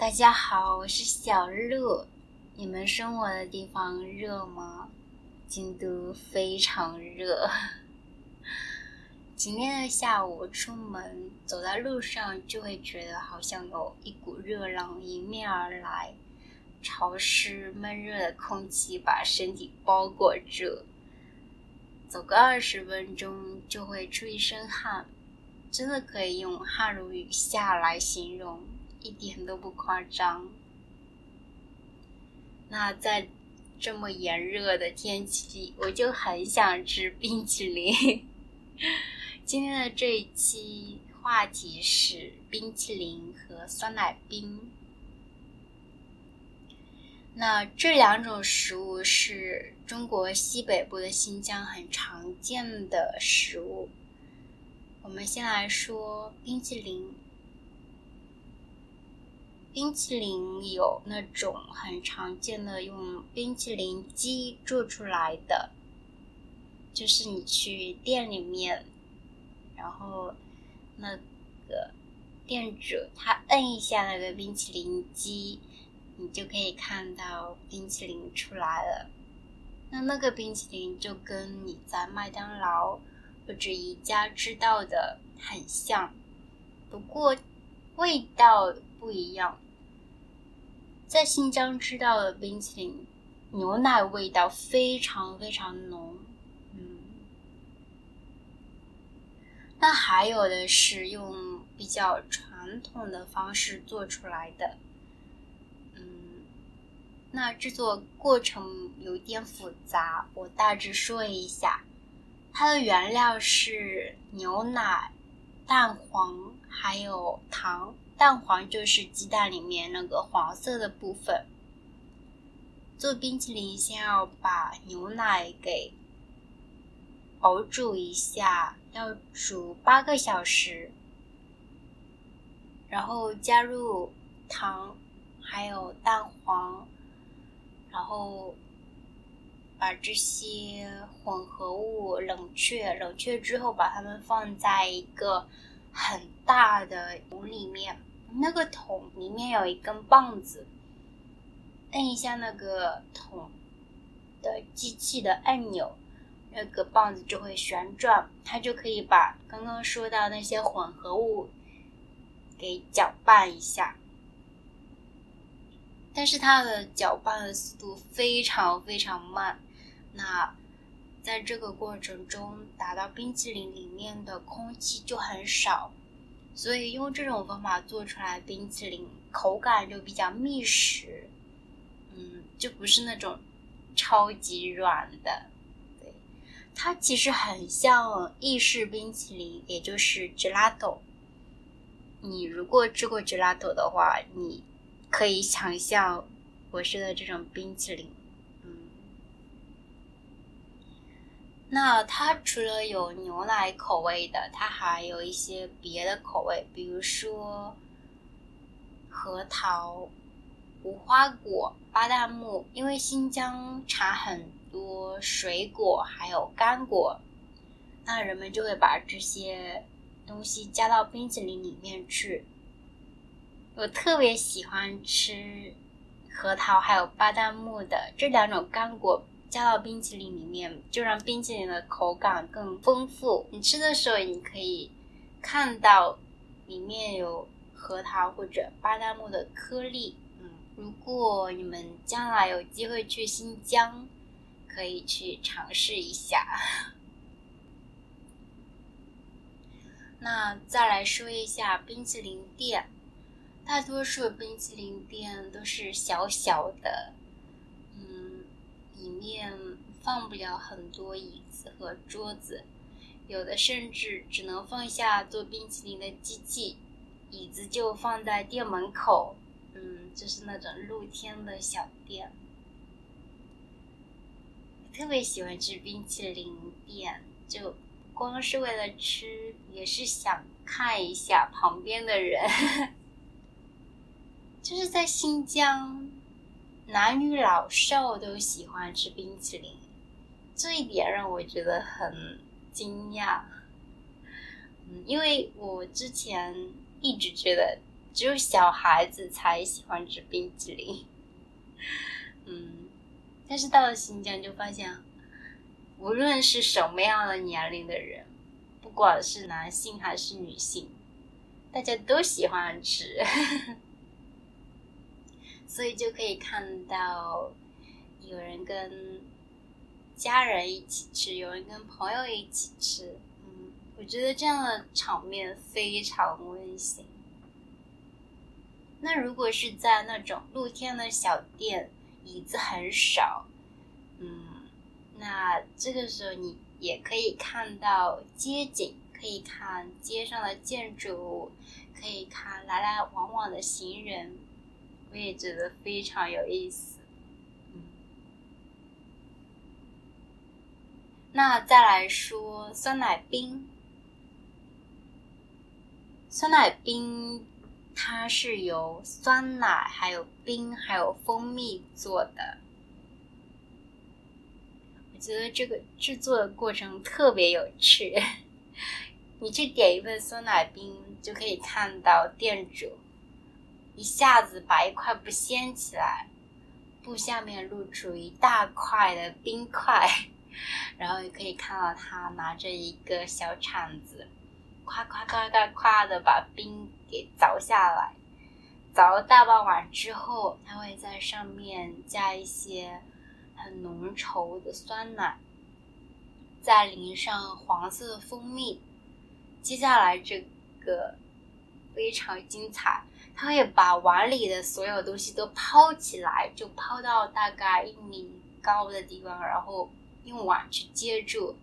大家好，我是小鹿。你们生活的地方热吗？京都非常热。今天的下午出门，走在路上就会觉得好像有一股热浪迎面而来，潮湿闷热的空气把身体包裹住。走个二十分钟就会出一身汗，真的可以用“汗如雨下”来形容，一点都不夸张。那在这么炎热的天气，我就很想吃冰淇淋。今天的这一期话题是冰淇淋和酸奶冰。那这两种食物是中国西北部的新疆很常见的食物。我们先来说冰淇淋。冰淇淋有那种很常见的用冰淇淋机做出来的，就是你去店里面，然后那个店主他摁一下那个冰淇淋机，你就可以看到冰淇淋出来了。那那个冰淇淋就跟你在麦当劳或者宜家吃到的很像，不过味道不一样。在新疆吃到的冰淇淋，牛奶味道非常非常浓，嗯。那还有的是用比较传统的方式做出来的，嗯。那制作过程有点复杂，我大致说一下，它的原料是牛奶、蛋黄还有糖。蛋黄就是鸡蛋里面那个黄色的部分。做冰淇淋先要把牛奶给熬煮一下，要煮八个小时，然后加入糖，还有蛋黄，然后把这些混合物冷却，冷却之后把它们放在一个很大的桶里面。那个桶里面有一根棒子，摁一下那个桶的机器的按钮，那个棒子就会旋转，它就可以把刚刚说到那些混合物给搅拌一下。但是它的搅拌的速度非常非常慢，那在这个过程中，打到冰淇淋里面的空气就很少。所以用这种方法做出来冰淇淋，口感就比较密实，嗯，就不是那种超级软的。对，它其实很像意式冰淇淋，也就是 gelato。你如果吃过 gelato 的话，你可以想象我说的这种冰淇淋。那它除了有牛奶口味的，它还有一些别的口味，比如说核桃、无花果、巴旦木。因为新疆产很多水果，还有干果，那人们就会把这些东西加到冰淇淋里面去。我特别喜欢吃核桃还有巴旦木的这两种干果。加到冰淇淋里面，就让冰淇淋的口感更丰富。你吃的时候，你可以看到里面有核桃或者巴旦木的颗粒。嗯，如果你们将来有机会去新疆，可以去尝试一下。那再来说一下冰淇淋店，大多数冰淇淋店都是小小的。店放不了很多椅子和桌子，有的甚至只能放下做冰淇淋的机器，椅子就放在店门口。嗯，就是那种露天的小店。特别喜欢吃冰淇淋店，就光是为了吃，也是想看一下旁边的人。就是在新疆。男女老少都喜欢吃冰淇淋，这一点让我觉得很惊讶。嗯，因为我之前一直觉得只有小孩子才喜欢吃冰淇淋。嗯，但是到了新疆就发现，无论是什么样的年龄的人，不管是男性还是女性，大家都喜欢吃，所以就可以看到有人跟家人一起吃，有人跟朋友一起吃。嗯，我觉得这样的场面非常温馨。那如果是在那种露天的小店，椅子很少，嗯，那这个时候你也可以看到街景，可以看街上的建筑物，可以看来来往往的行人，我也觉得非常有意思。嗯，那再来说酸奶冰，酸奶冰。它是由酸奶、还有冰、还有蜂蜜做的。我觉得这个制作的过程特别有趣。你去点一份酸奶冰，就可以看到店主一下子把一块布掀起来，布下面露出一大块的冰块，然后也可以看到他拿着一个小铲子。夸夸夸夸夸的把冰给凿下来，凿了大半碗之后，他会在上面加一些很浓稠的酸奶，再淋上黄色的蜂蜜。接下来这个非常精彩，他会把碗里的所有东西都抛起来，就抛到大概一米高的地方，然后用碗去接住。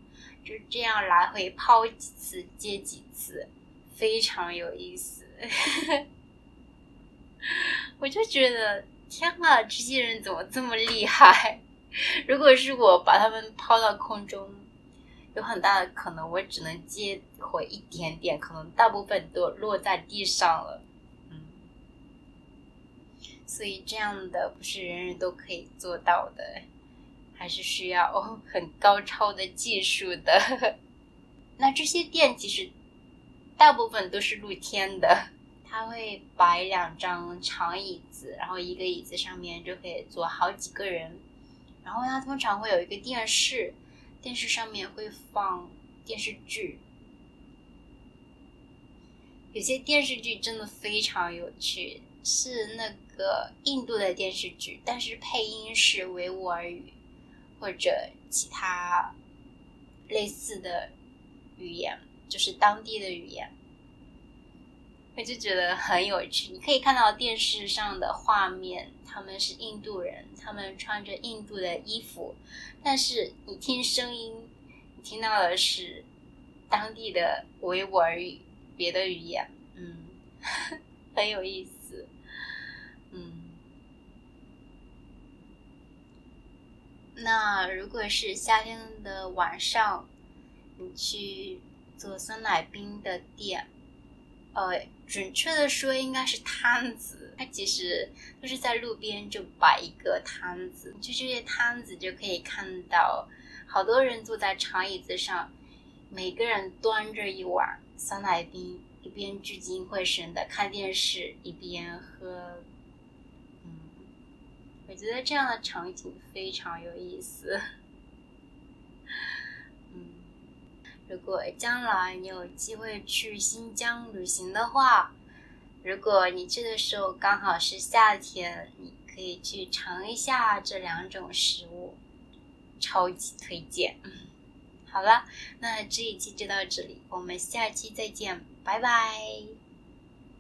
就这样来回抛几次接几次，非常有意思。我就觉得天啊，这些人怎么这么厉害？如果是我把他们抛到空中，有很大的可能我只能接回一点点，可能大部分都落在地上了。所以这样的不是人人都可以做到的。还是需要很高超的技术的。那这些店其实大部分都是露天的，他会摆两张长椅子，然后一个椅子上面就可以坐好几个人。然后它通常会有一个电视，电视上面会放电视剧。有些电视剧真的非常有趣，是那个印度的电视剧，但是配音是维吾尔语。或者其他类似的语言，就是当地的语言，我就觉得很有趣。你可以看到电视上的画面，他们是印度人，他们穿着印度的衣服，但是你听声音，你听到的是当地的维吾尔语，别的语言，嗯，很有意思，嗯。那如果是夏天的晚上，你去做酸奶冰的店，呃，准确的说应该是摊子，它其实就是在路边就摆一个摊子，就这些摊子就可以看到好多人坐在长椅子上，每个人端着一碗酸奶冰，一边聚精会神的看电视，一边喝。我觉得这样的场景非常有意思。嗯，如果将来你有机会去新疆旅行的话，如果你去的时候刚好是夏天，你可以去尝一下这两种食物，超级推荐。嗯 好了，那这一期就到这里，我们下期再见，拜拜。